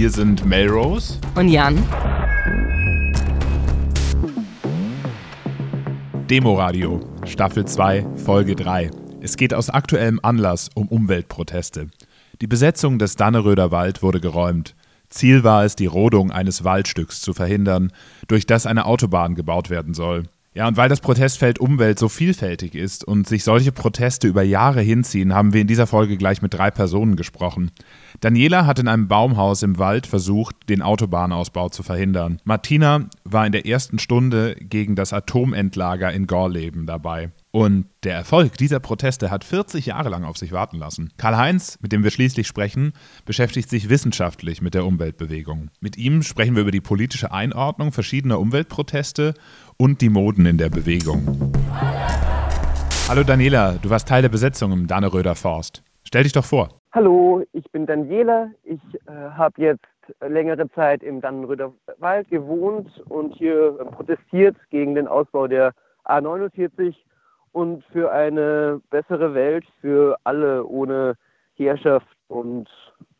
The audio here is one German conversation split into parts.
Hier sind Melrose und Jan. Demoradio, Staffel 2, Folge 3. Es geht aus aktuellem Anlass um Umweltproteste. Die Besetzung des Danneröder Wald wurde geräumt. Ziel war es, die Rodung eines Waldstücks zu verhindern, durch das eine Autobahn gebaut werden soll. Ja, und weil das Protestfeld Umwelt so vielfältig ist und sich solche Proteste über Jahre hinziehen, haben wir in dieser Folge gleich mit drei Personen gesprochen. Daniela hat in einem Baumhaus im Wald versucht, den Autobahnausbau zu verhindern. Martina war in der ersten Stunde gegen das Atomendlager in Gorleben dabei. Und der Erfolg dieser Proteste hat 40 Jahre lang auf sich warten lassen. Karl-Heinz, mit dem wir schließlich sprechen, beschäftigt sich wissenschaftlich mit der Umweltbewegung. Mit ihm sprechen wir über die politische Einordnung verschiedener Umweltproteste und die Moden in der Bewegung. Hallo Daniela, du warst Teil der Besetzung im Danneröder Forst. Stell dich doch vor. Hallo, ich bin Daniela. Ich äh, habe jetzt längere Zeit im Dannenröder Wald gewohnt und hier äh, protestiert gegen den Ausbau der A49 und für eine bessere Welt für alle ohne Herrschaft. Und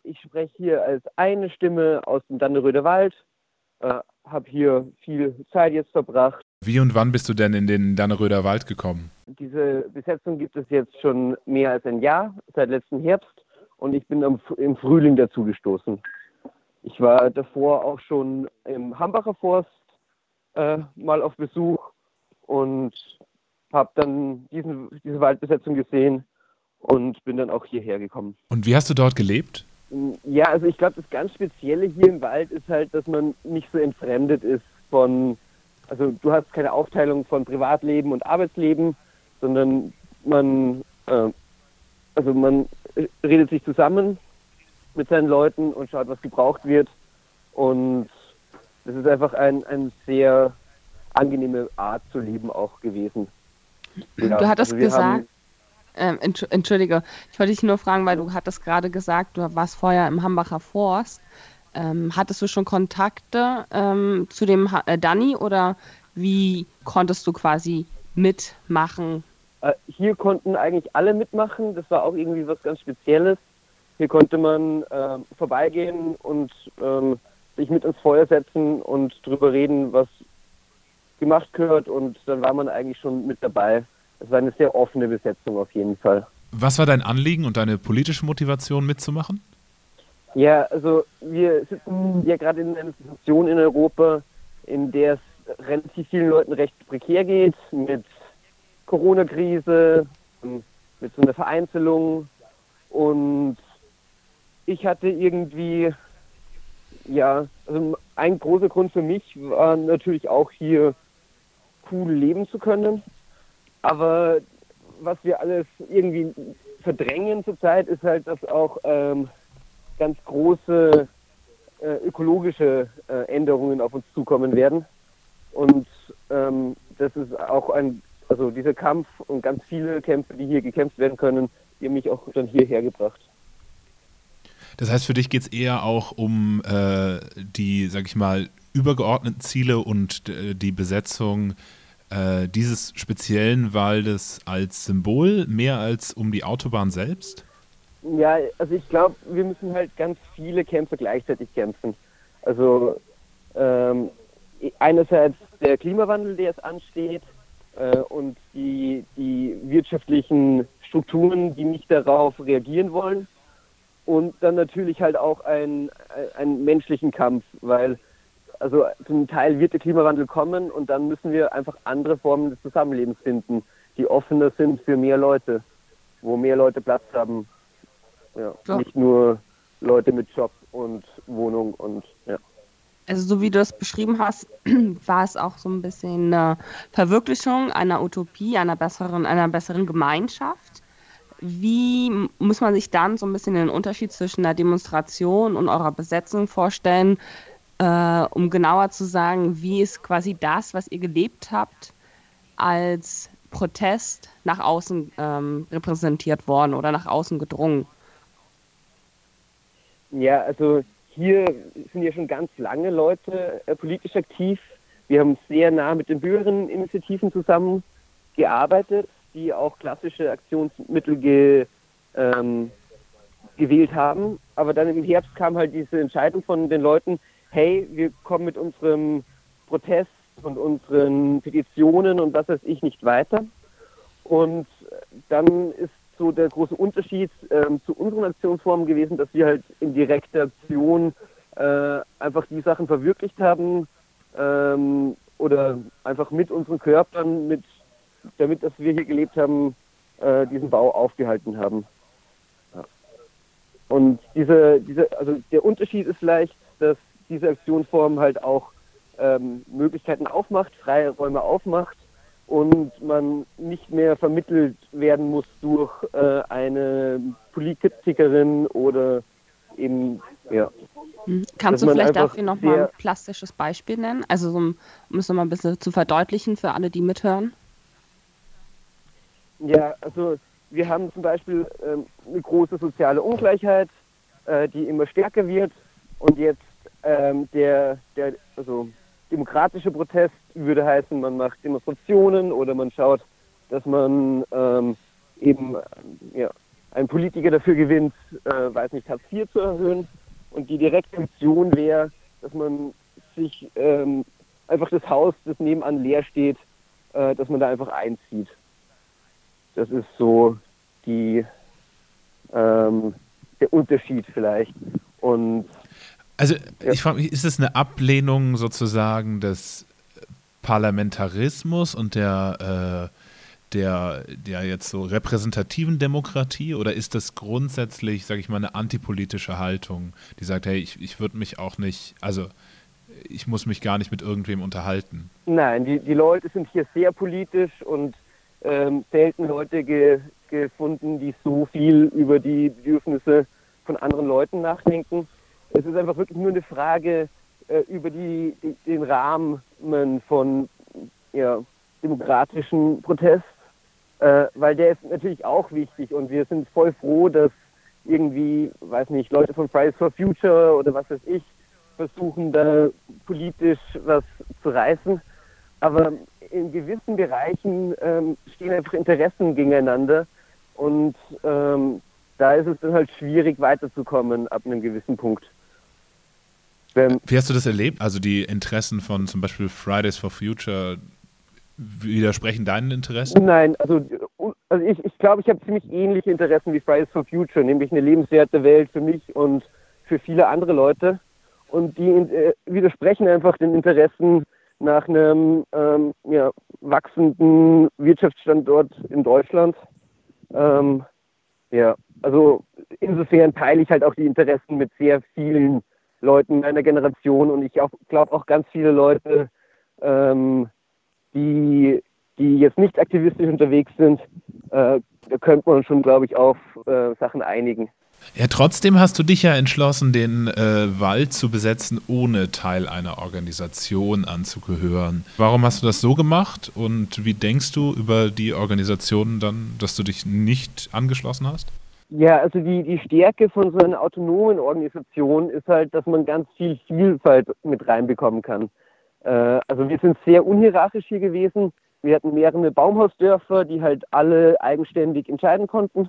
ich spreche hier als eine Stimme aus dem Danneröder Wald, äh, habe hier viel Zeit jetzt verbracht. Wie und wann bist du denn in den Danneröder Wald gekommen? Diese Besetzung gibt es jetzt schon mehr als ein Jahr, seit letzten Herbst, und ich bin im Frühling dazu gestoßen. Ich war davor auch schon im Hambacher Forst äh, mal auf Besuch und habe dann diesen, diese Waldbesetzung gesehen und bin dann auch hierher gekommen. Und wie hast du dort gelebt? Ja, also ich glaube, das ganz Spezielle hier im Wald ist halt, dass man nicht so entfremdet ist von, also du hast keine Aufteilung von Privatleben und Arbeitsleben, sondern man, äh, also man redet sich zusammen mit seinen Leuten und schaut, was gebraucht wird. Und das ist einfach ein, eine sehr angenehme Art zu leben auch gewesen. Ja, du hattest also gesagt, ähm, Entschuldige, ich wollte dich nur fragen, weil du hattest gerade gesagt, du warst vorher im Hambacher Forst. Ähm, hattest du schon Kontakte ähm, zu dem ha äh, Danny oder wie konntest du quasi mitmachen? Äh, hier konnten eigentlich alle mitmachen. Das war auch irgendwie was ganz Spezielles. Hier konnte man äh, vorbeigehen und ähm, sich mit ins Feuer setzen und drüber reden, was gemacht gehört und dann war man eigentlich schon mit dabei. Es war eine sehr offene Besetzung auf jeden Fall. Was war dein Anliegen und deine politische Motivation mitzumachen? Ja, also wir sitzen ja gerade in einer Situation in Europa, in der es relativ vielen Leuten recht prekär geht, mit Corona-Krise, mit so einer Vereinzelung. Und ich hatte irgendwie, ja, also ein großer Grund für mich war natürlich auch hier cool leben zu können. Aber was wir alles irgendwie verdrängen zurzeit, ist halt, dass auch ähm, ganz große äh, ökologische äh, Änderungen auf uns zukommen werden. Und ähm, das ist auch ein, also dieser Kampf und ganz viele Kämpfe, die hier gekämpft werden können, die haben mich auch dann hierher gebracht. Das heißt, für dich geht es eher auch um äh, die, sag ich mal, übergeordneten Ziele und äh, die Besetzung äh, dieses speziellen Waldes als Symbol, mehr als um die Autobahn selbst? Ja, also ich glaube, wir müssen halt ganz viele Kämpfe gleichzeitig kämpfen. Also ähm, einerseits der Klimawandel, der jetzt ansteht, äh, und die, die wirtschaftlichen Strukturen, die nicht darauf reagieren wollen. Und dann natürlich halt auch einen, einen menschlichen Kampf, weil also zum Teil wird der Klimawandel kommen und dann müssen wir einfach andere Formen des Zusammenlebens finden, die offener sind für mehr Leute, wo mehr Leute Platz haben. Ja, ja. Nicht nur Leute mit Job und Wohnung und ja. Also so wie du es beschrieben hast, war es auch so ein bisschen eine Verwirklichung einer Utopie, einer besseren, einer besseren Gemeinschaft. Wie muss man sich dann so ein bisschen den Unterschied zwischen der Demonstration und eurer Besetzung vorstellen? äh, um genauer zu sagen, wie ist quasi das, was ihr gelebt habt, als Protest nach außen ähm, repräsentiert worden oder nach außen gedrungen? Ja, also hier sind ja schon ganz lange Leute äh, politisch aktiv. wir haben sehr nah mit den Bürgerinitiativen zusammengearbeitet, die auch klassische Aktionsmittel ge, ähm, gewählt haben. Aber dann im Herbst kam halt diese Entscheidung von den Leuten, hey, wir kommen mit unserem Protest und unseren Petitionen und was weiß ich nicht weiter. Und dann ist so der große Unterschied ähm, zu unseren Aktionsformen gewesen, dass wir halt in direkter Aktion äh, einfach die Sachen verwirklicht haben ähm, oder einfach mit unseren Körpern, mit, damit, dass wir hier gelebt haben, äh, diesen Bau aufgehalten haben. Ja. Und diese, diese, also der Unterschied ist vielleicht, dass diese Aktionsform halt auch ähm, Möglichkeiten aufmacht, freie Räume aufmacht und man nicht mehr vermittelt werden muss durch äh, eine Politikerin oder eben, ja. Hm. Kannst du vielleicht dafür nochmal ein plastisches Beispiel nennen? Also so, um es nochmal ein bisschen zu verdeutlichen für alle, die mithören. Ja, also wir haben zum Beispiel ähm, eine große soziale Ungleichheit, äh, die immer stärker wird und jetzt ähm, der, der, also demokratischer Protest würde heißen, man macht Demonstrationen oder man schaut, dass man ähm, eben ja, einen Politiker dafür gewinnt, äh, weiß nicht, Hartz IV zu erhöhen. Und die direkte Aktion wäre, dass man sich ähm, einfach das Haus, das nebenan leer steht, äh, dass man da einfach einzieht. Das ist so die, ähm, der Unterschied vielleicht. Und also ja. ich frage mich, ist es eine Ablehnung sozusagen des Parlamentarismus und der, äh, der, der jetzt so repräsentativen Demokratie oder ist das grundsätzlich, sage ich mal, eine antipolitische Haltung, die sagt, hey, ich, ich würde mich auch nicht, also ich muss mich gar nicht mit irgendwem unterhalten? Nein, die, die Leute sind hier sehr politisch und ähm, selten Leute ge, gefunden, die so viel über die Bedürfnisse von anderen Leuten nachdenken. Es ist einfach wirklich nur eine Frage äh, über die, die, den Rahmen von ja, demokratischen Protest, äh, weil der ist natürlich auch wichtig und wir sind voll froh, dass irgendwie, weiß nicht, Leute von Fridays for Future oder was weiß ich, versuchen da politisch was zu reißen. Aber in gewissen Bereichen ähm, stehen einfach Interessen gegeneinander und ähm, da ist es dann halt schwierig weiterzukommen ab einem gewissen Punkt. Ähm, Wie hast du das erlebt? Also die Interessen von zum Beispiel Fridays for Future widersprechen deinen Interessen? Nein, also, also ich, ich glaube, ich habe ziemlich ähnliche Interessen wie Fridays for Future, nämlich eine lebenswerte Welt für mich und für viele andere Leute. Und die äh, widersprechen einfach den Interessen nach einem ähm, ja, wachsenden Wirtschaftsstandort in Deutschland. Ähm, ja, also insofern teile ich halt auch die Interessen mit sehr vielen Leuten meiner Generation und ich glaube auch ganz viele Leute, ähm, die, die jetzt nicht aktivistisch unterwegs sind, äh, da könnte man schon, glaube ich, auf äh, Sachen einigen. Ja, trotzdem hast du dich ja entschlossen, den äh, Wald zu besetzen, ohne Teil einer Organisation anzugehören. Warum hast du das so gemacht und wie denkst du über die Organisation dann, dass du dich nicht angeschlossen hast? Ja, also die, die Stärke von so einer autonomen Organisation ist halt, dass man ganz viel Vielfalt mit reinbekommen kann. Äh, also wir sind sehr unhierarchisch hier gewesen. Wir hatten mehrere Baumhausdörfer, die halt alle eigenständig entscheiden konnten.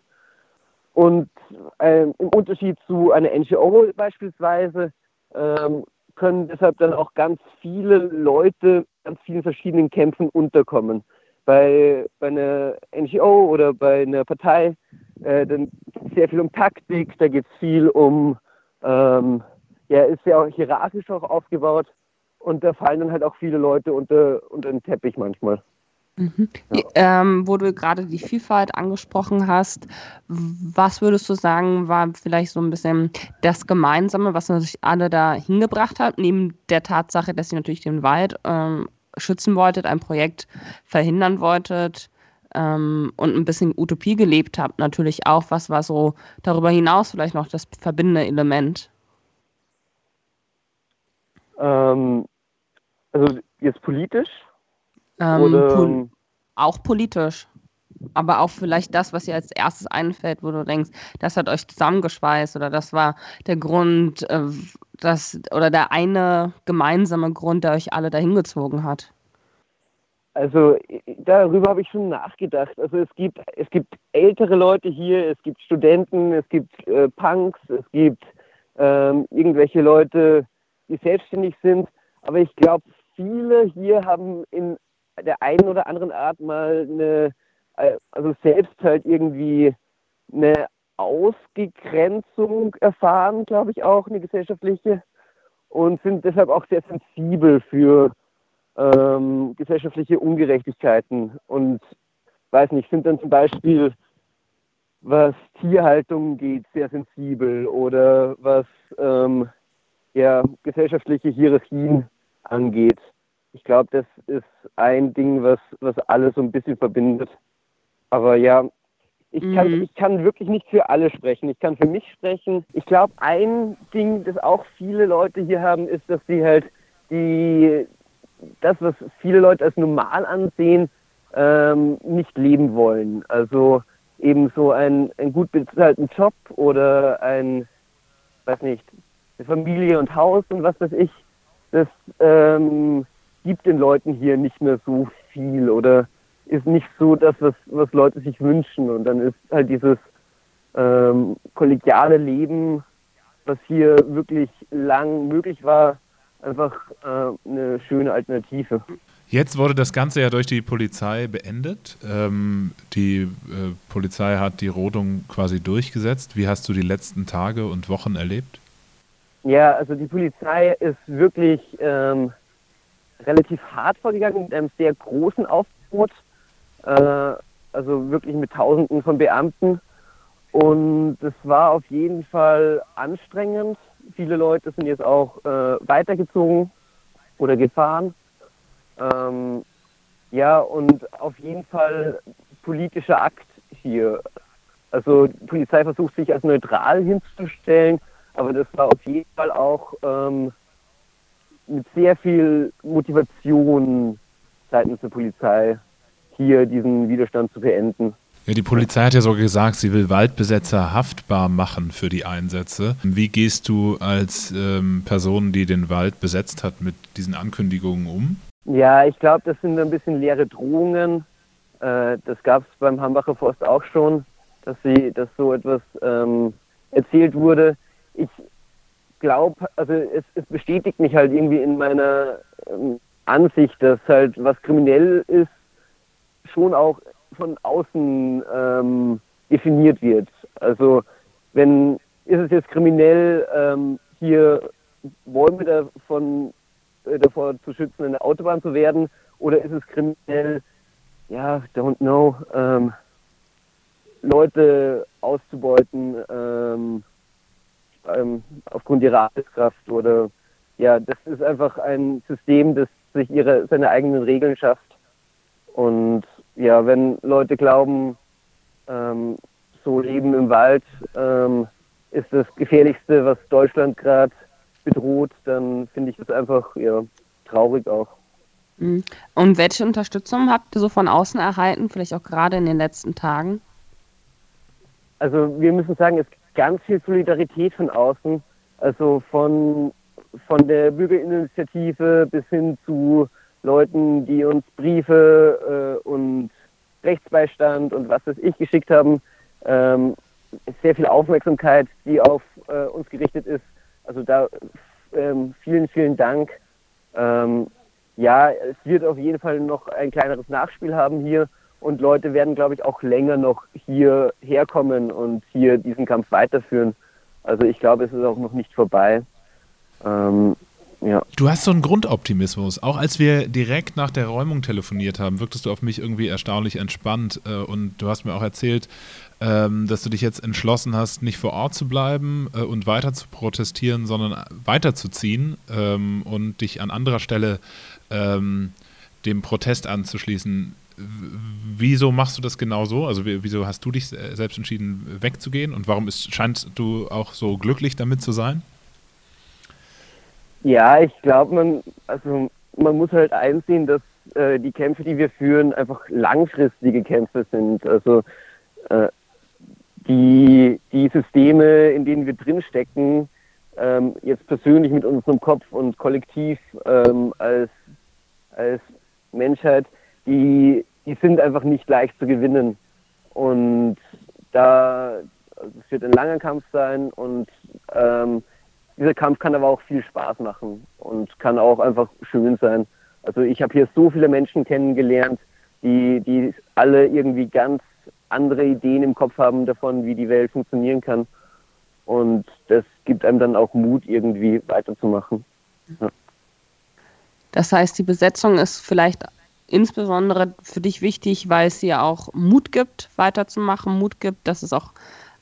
Und äh, im Unterschied zu einer NGO beispielsweise ähm, können deshalb dann auch ganz viele Leute ganz vielen verschiedenen Kämpfen unterkommen. Bei, bei einer NGO oder bei einer Partei äh, dann geht es sehr viel um Taktik, da geht es viel um, ähm, ja, ist ja auch hierarchisch auch aufgebaut und da fallen dann halt auch viele Leute unter, unter den Teppich manchmal. Mhm. Ja. Ähm, wo du gerade die Vielfalt angesprochen hast, was würdest du sagen, war vielleicht so ein bisschen das Gemeinsame, was natürlich alle da hingebracht hat, neben der Tatsache, dass ihr natürlich den Wald ähm, schützen wolltet, ein Projekt verhindern wolltet, ähm, und ein bisschen Utopie gelebt habt, natürlich auch. Was war so darüber hinaus vielleicht noch das verbindende Element? Ähm, also jetzt politisch? Ähm, oder? Pol auch politisch. Aber auch vielleicht das, was dir als erstes einfällt, wo du denkst, das hat euch zusammengeschweißt oder das war der Grund, äh, das oder der eine gemeinsame Grund, der euch alle dahin gezogen hat? Also darüber habe ich schon nachgedacht. Also es gibt es gibt ältere Leute hier, es gibt Studenten, es gibt äh, Punks, es gibt ähm, irgendwelche Leute, die selbstständig sind. Aber ich glaube, viele hier haben in der einen oder anderen Art mal eine, äh, also selbst halt irgendwie eine Ausgegrenzung erfahren, glaube ich auch, eine gesellschaftliche, und sind deshalb auch sehr sensibel für ähm, gesellschaftliche Ungerechtigkeiten und weiß nicht, sind dann zum Beispiel, was Tierhaltung geht, sehr sensibel oder was ähm, ja, gesellschaftliche Hierarchien angeht. Ich glaube, das ist ein Ding, was, was alles so ein bisschen verbindet. Aber ja, ich kann, mhm. ich kann wirklich nicht für alle sprechen. Ich kann für mich sprechen. Ich glaube, ein Ding, das auch viele Leute hier haben, ist, dass sie halt die, das, was viele Leute als normal ansehen, ähm, nicht leben wollen. Also eben so ein, ein gut bezahlten Job oder ein, weiß nicht, eine Familie und Haus und was weiß ich. Das ähm, gibt den Leuten hier nicht mehr so viel oder ist nicht so das, was, was Leute sich wünschen. Und dann ist halt dieses ähm, kollegiale Leben, was hier wirklich lang möglich war, einfach äh, eine schöne Alternative. Jetzt wurde das Ganze ja durch die Polizei beendet. Ähm, die äh, Polizei hat die Rodung quasi durchgesetzt. Wie hast du die letzten Tage und Wochen erlebt? Ja, also die Polizei ist wirklich ähm, relativ hart vorgegangen mit einem sehr großen Aufgebot äh, also wirklich mit Tausenden von Beamten. Und es war auf jeden Fall anstrengend. Viele Leute sind jetzt auch äh, weitergezogen oder gefahren. Ähm, ja, und auf jeden Fall politischer Akt hier. Also die Polizei versucht sich als neutral hinzustellen, aber das war auf jeden Fall auch ähm, mit sehr viel Motivation seitens der Polizei hier diesen Widerstand zu beenden. Ja, die Polizei hat ja sogar gesagt, sie will Waldbesetzer haftbar machen für die Einsätze. Wie gehst du als ähm, Person, die den Wald besetzt hat, mit diesen Ankündigungen um? Ja, ich glaube, das sind ein bisschen leere Drohungen. Äh, das gab es beim Hambacher Forst auch schon, dass sie, dass so etwas ähm, erzählt wurde. Ich glaube, also es, es, bestätigt mich halt irgendwie in meiner ähm, Ansicht, dass halt was kriminell ist, schon auch von außen ähm, definiert wird. Also wenn ist es jetzt kriminell, ähm, hier Bäume davon, äh, davor zu schützen, eine Autobahn zu werden, oder ist es kriminell, ja, don't know, ähm, Leute auszubeuten ähm, ähm, aufgrund ihrer Arbeitskraft oder ja, das ist einfach ein System, das sich ihre, seine eigenen Regeln schafft und ja, wenn Leute glauben, ähm, so Leben im Wald ähm, ist das Gefährlichste, was Deutschland gerade bedroht, dann finde ich das einfach ja, traurig auch. Mhm. Und welche Unterstützung habt ihr so von außen erhalten, vielleicht auch gerade in den letzten Tagen? Also wir müssen sagen, es gibt ganz viel Solidarität von außen, also von, von der Bürgerinitiative bis hin zu Leuten, die uns Briefe äh, und Rechtsbeistand und was weiß ich geschickt haben. Ähm, sehr viel Aufmerksamkeit, die auf äh, uns gerichtet ist. Also da ähm, vielen, vielen Dank. Ähm, ja, es wird auf jeden Fall noch ein kleineres Nachspiel haben hier und Leute werden, glaube ich, auch länger noch hier herkommen und hier diesen Kampf weiterführen. Also ich glaube, es ist auch noch nicht vorbei. Ähm, ja. Du hast so einen Grundoptimismus. Auch als wir direkt nach der Räumung telefoniert haben, wirktest du auf mich irgendwie erstaunlich entspannt. Äh, und du hast mir auch erzählt, ähm, dass du dich jetzt entschlossen hast, nicht vor Ort zu bleiben äh, und weiter zu protestieren, sondern weiterzuziehen ähm, und dich an anderer Stelle ähm, dem Protest anzuschließen. Wieso machst du das genau so? Also wieso hast du dich selbst entschieden, wegzugehen? Und warum ist, scheinst du auch so glücklich damit zu sein? Ja, ich glaube, man, also man muss halt einsehen, dass äh, die Kämpfe, die wir führen, einfach langfristige Kämpfe sind. Also äh, die, die Systeme, in denen wir drinstecken, ähm, jetzt persönlich mit unserem Kopf und kollektiv ähm, als, als Menschheit, die, die sind einfach nicht leicht zu gewinnen. Und da also es wird ein langer Kampf sein und ähm, dieser Kampf kann aber auch viel Spaß machen und kann auch einfach schön sein. Also ich habe hier so viele Menschen kennengelernt, die, die alle irgendwie ganz andere Ideen im Kopf haben davon, wie die Welt funktionieren kann. Und das gibt einem dann auch Mut, irgendwie weiterzumachen. Ja. Das heißt, die Besetzung ist vielleicht insbesondere für dich wichtig, weil es dir auch Mut gibt, weiterzumachen, Mut gibt, dass es auch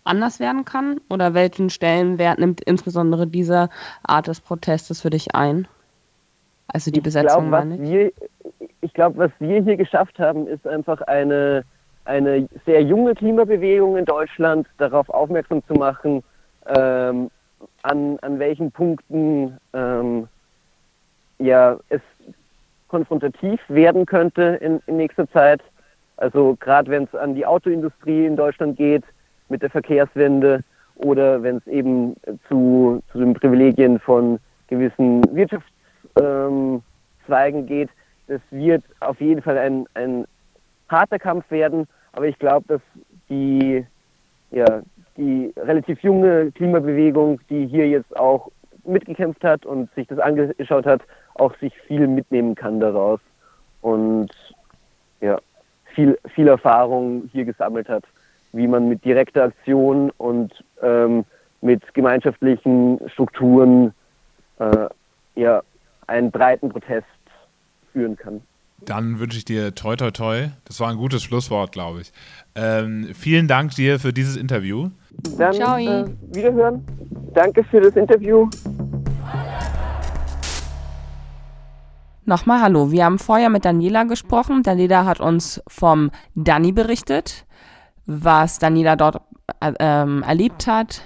anders werden kann? Oder welchen Stellenwert nimmt insbesondere diese Art des Protestes für dich ein? Also die ich Besetzung, glaub, meine ich. ich glaube, was wir hier geschafft haben, ist einfach eine, eine sehr junge Klimabewegung in Deutschland darauf aufmerksam zu machen, ähm, an, an welchen Punkten ähm, ja, es konfrontativ werden könnte in, in nächster Zeit. Also gerade wenn es an die Autoindustrie in Deutschland geht, mit der Verkehrswende oder wenn es eben zu, zu den Privilegien von gewissen Wirtschaftszweigen ähm, geht. Das wird auf jeden Fall ein, ein harter Kampf werden, aber ich glaube, dass die, ja, die relativ junge Klimabewegung, die hier jetzt auch mitgekämpft hat und sich das angeschaut hat, auch sich viel mitnehmen kann daraus und ja, viel, viel Erfahrung hier gesammelt hat wie man mit direkter Aktion und ähm, mit gemeinschaftlichen Strukturen äh, ja, einen breiten Protest führen kann. Dann wünsche ich dir toi toi toi. Das war ein gutes Schlusswort, glaube ich. Ähm, vielen Dank dir für dieses Interview. Dann Ciao. Äh, wiederhören. Danke für das Interview. Nochmal Hallo. Wir haben vorher mit Daniela gesprochen. Daniela hat uns vom Dani berichtet was Daniela dort äh, ähm, erlebt hat,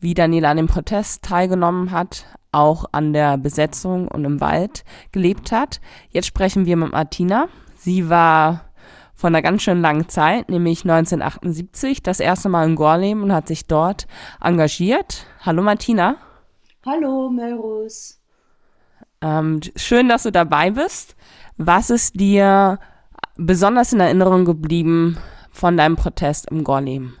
wie Daniela an dem Protest teilgenommen hat, auch an der Besetzung und im Wald gelebt hat. Jetzt sprechen wir mit Martina. Sie war von einer ganz schön langen Zeit, nämlich 1978, das erste Mal in Gorleben und hat sich dort engagiert. Hallo Martina. Hallo Melrose. Ähm, schön, dass du dabei bist. Was ist dir besonders in Erinnerung geblieben von deinem Protest im Gorleben?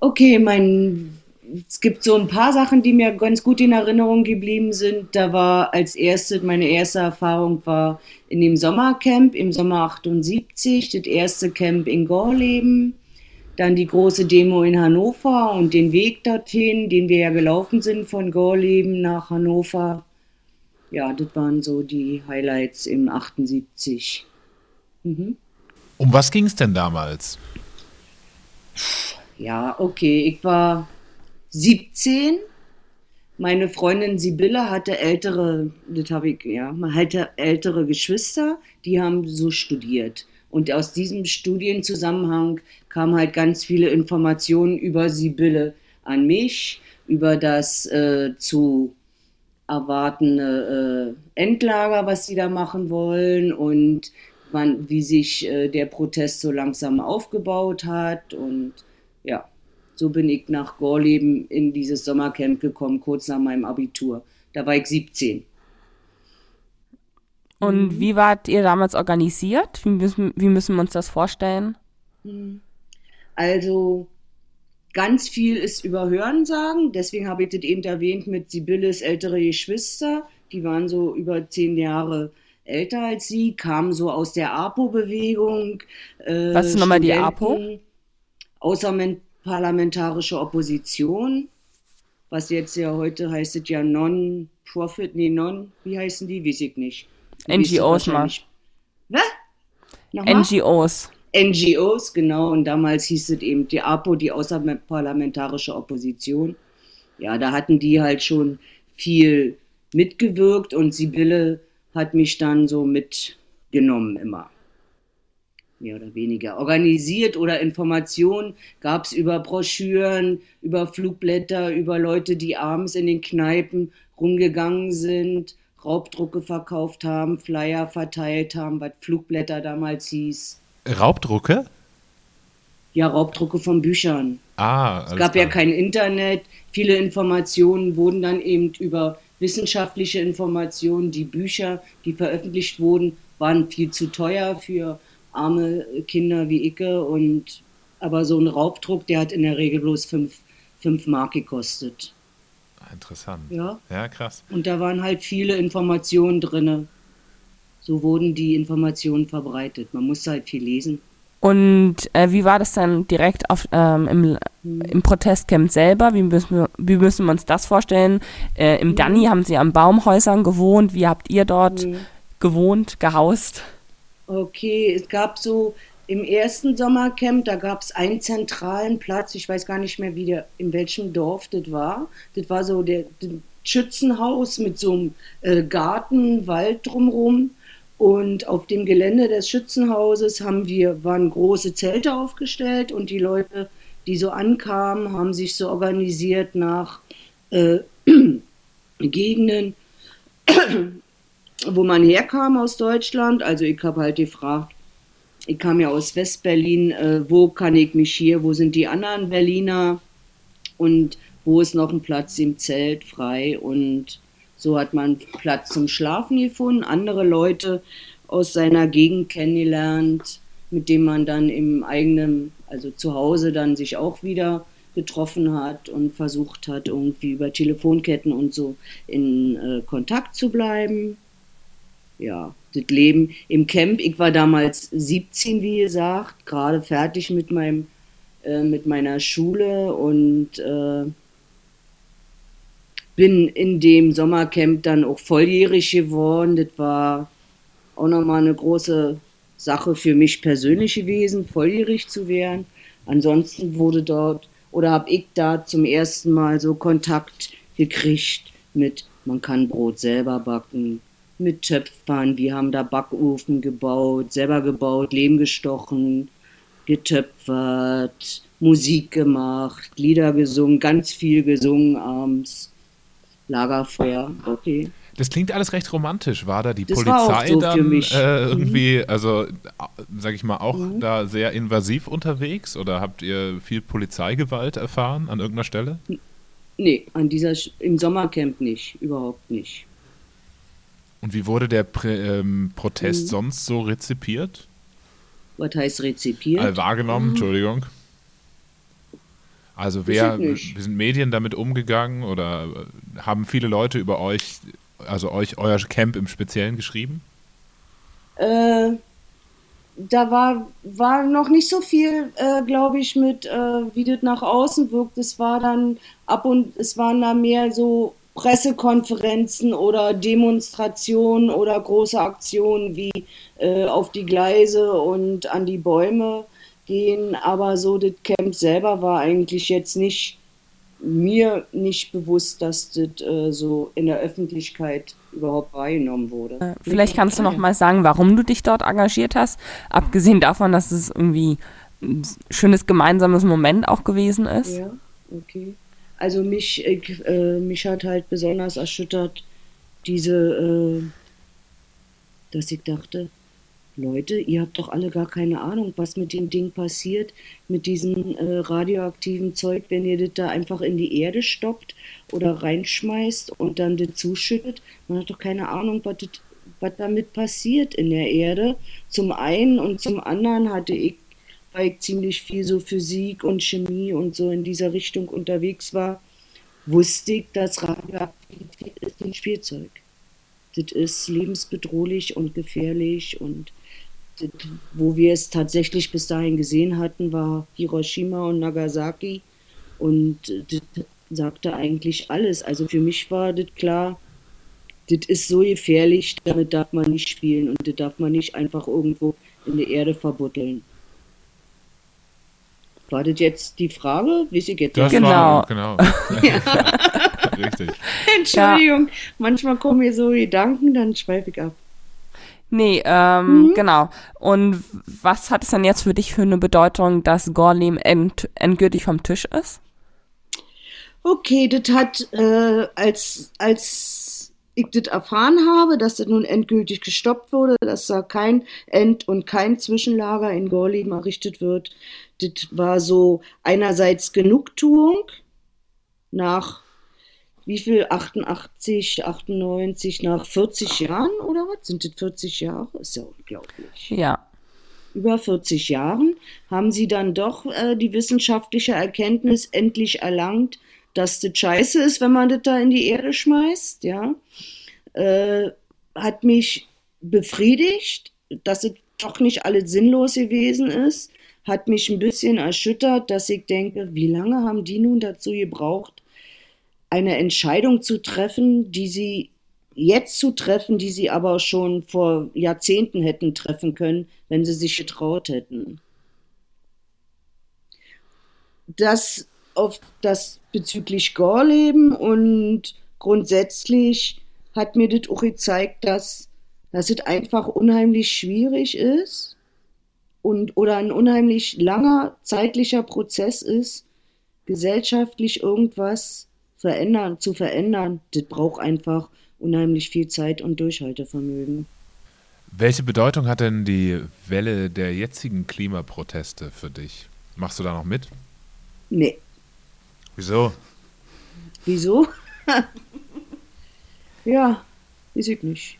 Okay, mein, es gibt so ein paar Sachen, die mir ganz gut in Erinnerung geblieben sind. Da war als erste, meine erste Erfahrung war in dem Sommercamp im Sommer 78, das erste Camp in Gorleben. Dann die große Demo in Hannover und den Weg dorthin, den wir ja gelaufen sind von Gorleben nach Hannover. Ja, das waren so die Highlights im 78. Mhm. Um was ging es denn damals? Ja, okay, ich war 17. Meine Freundin Sibylle hatte ältere, das habe ich, ja, hatte ältere Geschwister, die haben so studiert. Und aus diesem Studienzusammenhang kamen halt ganz viele Informationen über Sibylle an mich, über das äh, zu erwartende äh, Endlager, was sie da machen wollen und wann, wie sich äh, der Protest so langsam aufgebaut hat. Und ja, so bin ich nach Gorleben in dieses Sommercamp gekommen, kurz nach meinem Abitur. Da war ich 17. Und mhm. wie wart ihr damals organisiert? Wie müssen, wie müssen wir uns das vorstellen? Mhm. Also ganz viel ist über Hörensagen. Deswegen habe ich das eben erwähnt mit Sibylles ältere Geschwister. Die waren so über zehn Jahre älter als sie, kam so aus der APO-Bewegung. Äh, Was ist nochmal die APO? Außerparlamentarische Opposition. Was jetzt ja heute heißt es ja Non-Profit, nee, Non, wie heißen die? Weiß ich nicht. NGOs mal. Was? NGOs. NGOs, genau. Und damals hieß es eben die APO, die Außerparlamentarische Opposition. Ja, da hatten die halt schon viel mitgewirkt und Sibylle hat mich dann so mitgenommen immer. Mehr oder weniger. Organisiert oder Informationen gab es über Broschüren, über Flugblätter, über Leute, die abends in den Kneipen rumgegangen sind, Raubdrucke verkauft haben, Flyer verteilt haben, was Flugblätter damals hieß. Raubdrucke? Ja, Raubdrucke von Büchern. Ah, es gab klar. ja kein Internet. Viele Informationen wurden dann eben über wissenschaftliche Informationen. Die Bücher, die veröffentlicht wurden, waren viel zu teuer für arme Kinder wie Icke. Und, aber so ein Raubdruck, der hat in der Regel bloß 5 Mark gekostet. Interessant. Ja. Ja, krass. Und da waren halt viele Informationen drin. So wurden die Informationen verbreitet. Man musste halt viel lesen. Und äh, wie war das dann direkt auf, ähm, im, hm. im Protestcamp selber? Wie müssen wir, wie müssen wir uns das vorstellen? Äh, Im hm. Danny haben Sie an Baumhäusern gewohnt. Wie habt ihr dort hm. gewohnt, gehaust? Okay, es gab so im ersten Sommercamp, da gab es einen zentralen Platz, ich weiß gar nicht mehr, wie der, in welchem Dorf das war. Das war so der, der Schützenhaus mit so einem äh, Garten, Wald drumherum. Und auf dem Gelände des Schützenhauses haben wir, waren große Zelte aufgestellt und die Leute, die so ankamen, haben sich so organisiert nach äh, Gegenden, wo man herkam aus Deutschland. Also ich habe halt gefragt, ich kam ja aus Westberlin, äh, wo kann ich mich hier, wo sind die anderen Berliner und wo ist noch ein Platz im Zelt frei und so hat man Platz zum Schlafen gefunden, andere Leute aus seiner Gegend kennengelernt, mit denen man dann im eigenen, also zu Hause dann sich auch wieder getroffen hat und versucht hat, irgendwie über Telefonketten und so in äh, Kontakt zu bleiben. Ja, das Leben im Camp. Ich war damals 17, wie gesagt, gerade fertig mit meinem äh, mit meiner Schule und äh, bin in dem Sommercamp dann auch volljährig geworden. Das war auch nochmal eine große Sache für mich persönlich gewesen, volljährig zu werden. Ansonsten wurde dort oder habe ich da zum ersten Mal so Kontakt gekriegt mit, man kann Brot selber backen, mit Töpfern. Wir haben da Backofen gebaut, selber gebaut, Lehm gestochen, getöpfert, Musik gemacht, Lieder gesungen, ganz viel gesungen abends. Lagerfeuer, okay. Das klingt alles recht romantisch. War da die das Polizei so dann äh, irgendwie, mhm. also sag ich mal, auch mhm. da sehr invasiv unterwegs oder habt ihr viel Polizeigewalt erfahren an irgendeiner Stelle? Nee, an dieser im Sommercamp nicht, überhaupt nicht. Und wie wurde der Prä ähm, Protest mhm. sonst so rezipiert? Was heißt rezipiert? Äh, wahrgenommen, mhm. Entschuldigung. Also wer, wie sind Medien damit umgegangen oder äh, haben viele Leute über euch, also euch, euer Camp im Speziellen geschrieben? Äh, da war, war noch nicht so viel, äh, glaube ich, mit, äh, wie das nach außen wirkt. Es war dann ab und es waren da mehr so Pressekonferenzen oder Demonstrationen oder große Aktionen wie äh, auf die Gleise und an die Bäume gehen. Aber so das Camp selber war eigentlich jetzt nicht mir nicht bewusst, dass das äh, so in der Öffentlichkeit überhaupt wahrgenommen wurde. Äh, vielleicht kannst du noch mal sagen, warum du dich dort engagiert hast, abgesehen davon, dass es irgendwie ein schönes gemeinsames Moment auch gewesen ist. Ja, okay. Also mich, ich, äh, mich hat halt besonders erschüttert diese, äh, dass ich dachte, Leute, ihr habt doch alle gar keine Ahnung, was mit dem Ding passiert, mit diesem äh, radioaktiven Zeug, wenn ihr das da einfach in die Erde stoppt oder reinschmeißt und dann das zuschüttet. Man hat doch keine Ahnung, was, das, was damit passiert in der Erde. Zum einen und zum anderen hatte ich weil ich ziemlich viel so Physik und Chemie und so in dieser Richtung unterwegs war, wusste ich, dass Radioaktivität ist ein Spielzeug. Das ist lebensbedrohlich und gefährlich und wo wir es tatsächlich bis dahin gesehen hatten, war Hiroshima und Nagasaki und das sagte eigentlich alles. Also für mich war das klar, das ist so gefährlich, damit darf man nicht spielen und das darf man nicht einfach irgendwo in die Erde verbuddeln. War das jetzt die Frage? Wie sie jetzt das genau. War, genau. ja. Richtig. Entschuldigung, ja. manchmal kommen mir so Gedanken, dann schweife ich ab. Nee, ähm, mhm. genau. Und was hat es dann jetzt für dich für eine Bedeutung, dass Gorlem end endgültig vom Tisch ist? Okay, das hat äh, als, als ich das erfahren habe, dass das nun endgültig gestoppt wurde, dass da kein End- und kein Zwischenlager in Gorleben errichtet wird, das war so einerseits Genugtuung nach wie viel? 88, 98, nach 40 Jahren oder was? Sind das 40 Jahre? Ist ja unglaublich. Ja. Über 40 Jahren haben sie dann doch äh, die wissenschaftliche Erkenntnis endlich erlangt, dass das scheiße ist, wenn man das da in die Erde schmeißt, ja. Äh, hat mich befriedigt, dass es doch nicht alles sinnlos gewesen ist, hat mich ein bisschen erschüttert, dass ich denke, wie lange haben die nun dazu gebraucht, eine Entscheidung zu treffen, die sie jetzt zu treffen, die sie aber schon vor Jahrzehnten hätten treffen können, wenn sie sich getraut hätten. Das auf das bezüglich Gorleben und grundsätzlich hat mir das auch gezeigt, dass, dass es einfach unheimlich schwierig ist und oder ein unheimlich langer zeitlicher Prozess ist, gesellschaftlich irgendwas verändern, zu verändern, das braucht einfach unheimlich viel Zeit und Durchhaltevermögen. Welche Bedeutung hat denn die Welle der jetzigen Klimaproteste für dich? Machst du da noch mit? Nee. Wieso? Wieso? ja, weiß ich nicht.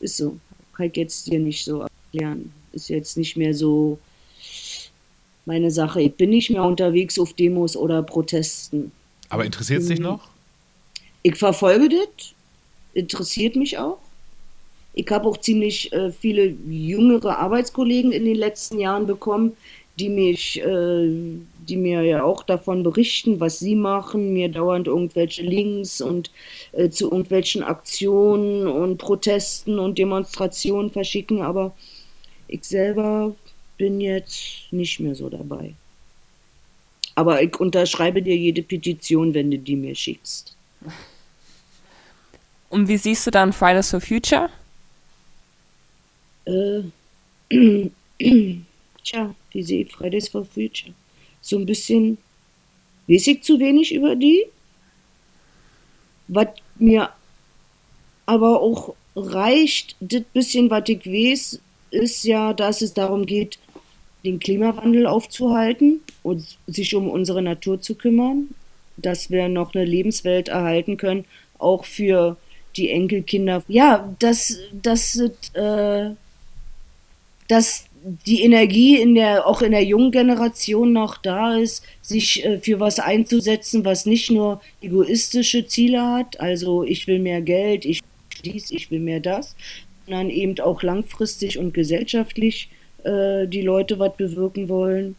Ist so. Kann ich jetzt dir nicht so erklären. Ist jetzt nicht mehr so meine Sache. Ich bin nicht mehr unterwegs auf Demos oder Protesten. Aber interessiert es dich noch? Ich verfolge das, interessiert mich auch. Ich habe auch ziemlich äh, viele jüngere Arbeitskollegen in den letzten Jahren bekommen, die mich, äh, die mir ja auch davon berichten, was sie machen, mir dauernd irgendwelche Links und äh, zu irgendwelchen Aktionen und Protesten und Demonstrationen verschicken, aber ich selber bin jetzt nicht mehr so dabei. Aber ich unterschreibe dir jede Petition, wenn du die mir schickst. Und wie siehst du dann Fridays for Future? Äh, tja, wie sehe ich Fridays for Future? So ein bisschen, weiß ich zu wenig über die? Was mir aber auch reicht, das bisschen, was ich weiß, ist ja, dass es darum geht, den Klimawandel aufzuhalten und sich um unsere Natur zu kümmern, dass wir noch eine Lebenswelt erhalten können, auch für die Enkelkinder. Ja, dass, dass, äh, dass die Energie in der, auch in der jungen Generation noch da ist, sich äh, für was einzusetzen, was nicht nur egoistische Ziele hat, also ich will mehr Geld, ich will dies, ich will mehr das, sondern eben auch langfristig und gesellschaftlich äh, die Leute was bewirken wollen,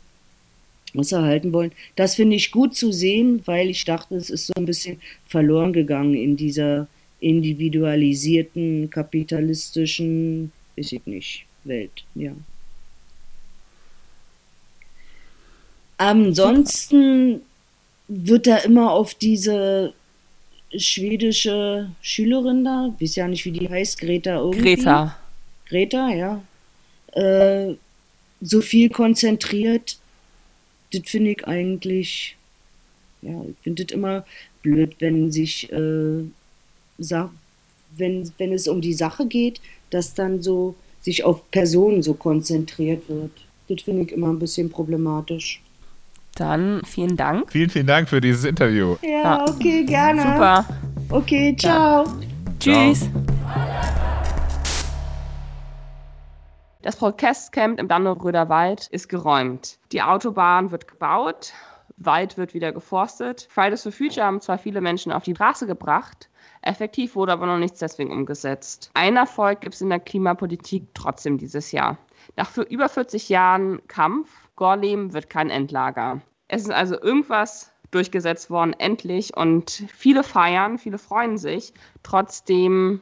was erhalten wollen. Das finde ich gut zu sehen, weil ich dachte, es ist so ein bisschen verloren gegangen in dieser individualisierten, kapitalistischen, weiß ich nicht, Welt, ja. Ansonsten wird da immer auf diese schwedische Schülerin da, weiß ja nicht, wie die heißt, Greta irgendwie. Greta. Greta, ja. Äh, so viel konzentriert, das finde ich eigentlich, ja, ich finde das immer blöd, wenn sich, äh, wenn, wenn es um die Sache geht, dass dann so sich auf Personen so konzentriert wird. Das finde ich immer ein bisschen problematisch. Dann vielen Dank. Vielen, vielen Dank für dieses Interview. Ja, Ja. okay, gerne. Super. Okay, ciao. Tschüss. Das Protestcamp im Dannenröder Wald ist geräumt. Die Autobahn wird gebaut, Wald wird wieder geforstet. Fridays for Future haben zwar viele Menschen auf die Straße gebracht, effektiv wurde aber noch nichts deswegen umgesetzt. Ein Erfolg gibt es in der Klimapolitik trotzdem dieses Jahr. Nach über 40 Jahren Kampf, Gorleben wird kein Endlager. Es ist also irgendwas durchgesetzt worden, endlich. Und viele feiern, viele freuen sich. Trotzdem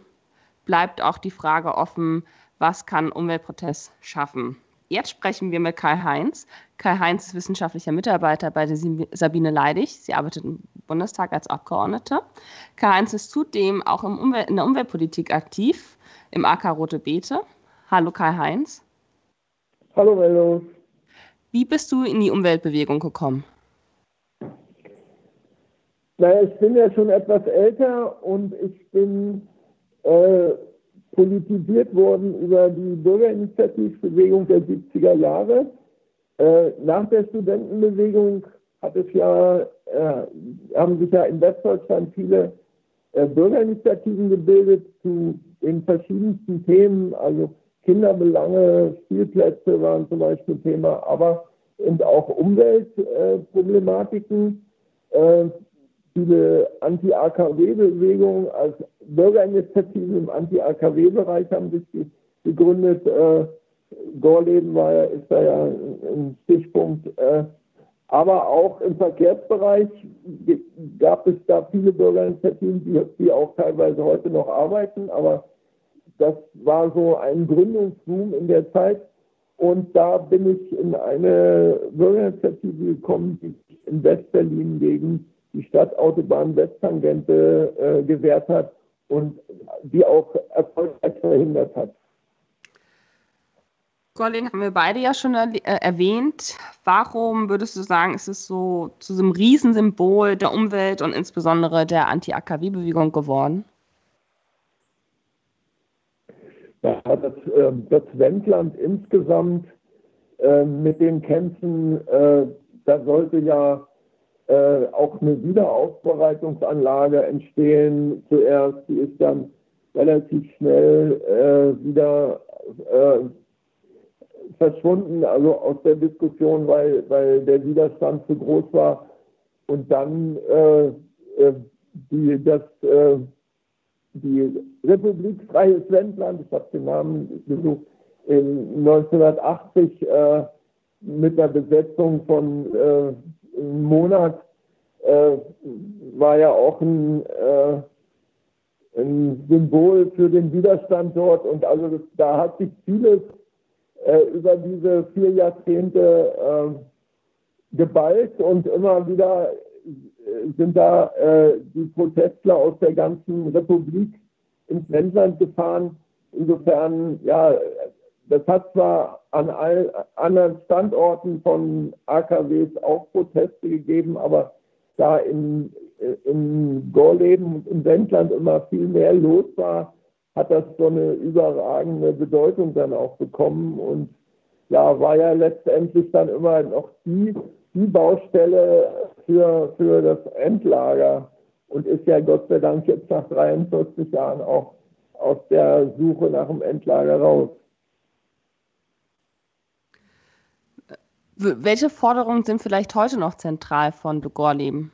bleibt auch die Frage offen, was kann Umweltprotest schaffen? Jetzt sprechen wir mit Kai Heinz. Kai Heinz ist wissenschaftlicher Mitarbeiter bei der Sabine Leidig. Sie arbeitet im Bundestag als Abgeordnete. Kai Heinz ist zudem auch im Umwelt, in der Umweltpolitik aktiv, im AK Rote Beete. Hallo Kai Heinz. Hallo, Mello. Wie bist du in die Umweltbewegung gekommen? naja, ich bin ja schon etwas älter und ich bin äh, politisiert worden über die Bürgerinitiativbewegung der 70er Jahre. Äh, nach der Studentenbewegung hat es ja, äh, haben sich ja in Westdeutschland viele äh, Bürgerinitiativen gebildet zu den verschiedensten Themen, also Kinderbelange, Spielplätze waren zum Beispiel Thema, aber und auch Umweltproblematiken. Äh, viele Anti-AKW-Bewegungen als Bürgerinitiativen im Anti-AKW-Bereich haben sich gegründet. Äh, Gorleben war ist da ja ein Stichpunkt. Äh, aber auch im Verkehrsbereich gab es da viele Bürgerinitiativen, die, die auch teilweise heute noch arbeiten. Aber das war so ein Gründungsboom in der Zeit. Und da bin ich in eine Bürgerinitiative gekommen, die sich in Westberlin gegen die Stadtautobahn Westtangente äh, gewährt hat und die auch erfolgreich verhindert hat. Colin, haben wir beide ja schon äh, erwähnt. Warum würdest du sagen, ist es so zu so einem Riesensymbol der Umwelt und insbesondere der Anti-AKW-Bewegung geworden? Ja, das, äh, das Wendland insgesamt äh, mit den Kämpfen, äh, da sollte ja äh, auch eine Wiederaufbereitungsanlage entstehen. Zuerst, die ist dann relativ schnell äh, wieder äh, verschwunden, also aus der Diskussion, weil, weil der Widerstand zu groß war. Und dann die, das die Republik Freies Wendland, ich habe den Namen gesucht, in 1980 äh, mit der Besetzung von äh, Monat äh, war ja auch ein, äh, ein, Symbol für den Widerstand dort und also da hat sich vieles äh, über diese vier Jahrzehnte äh, geballt und immer wieder sind da äh, die Protestler aus der ganzen Republik ins Ländland gefahren. Insofern, ja, das hat zwar an all, anderen Standorten von AKWs auch Proteste gegeben, aber da in, in Gorleben und im Wendland immer viel mehr los war, hat das so eine überragende Bedeutung dann auch bekommen und ja, war ja letztendlich dann immer noch die die Baustelle für, für das Endlager und ist ja Gott sei Dank jetzt nach 43 Jahren auch aus der Suche nach dem Endlager raus. Welche Forderungen sind vielleicht heute noch zentral von Gorleben?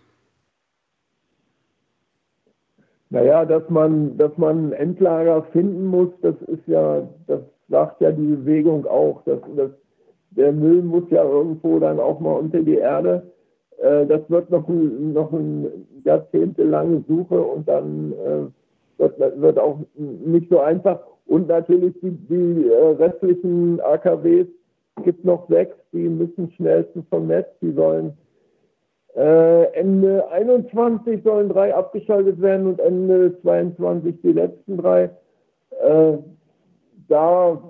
Naja, dass man, dass man ein Endlager finden muss, das ist ja, das sagt ja die Bewegung auch. Das, das der Müll muss ja irgendwo dann auch mal unter die Erde. Äh, das wird noch, ein, noch eine jahrzehntelange Suche und dann äh, wird, wird auch nicht so einfach. Und natürlich die, die äh, restlichen AKWs gibt noch sechs, die müssen schnellstens vom Netz, die sollen äh, Ende 21 sollen drei abgeschaltet werden und Ende 22 die letzten drei. Äh, da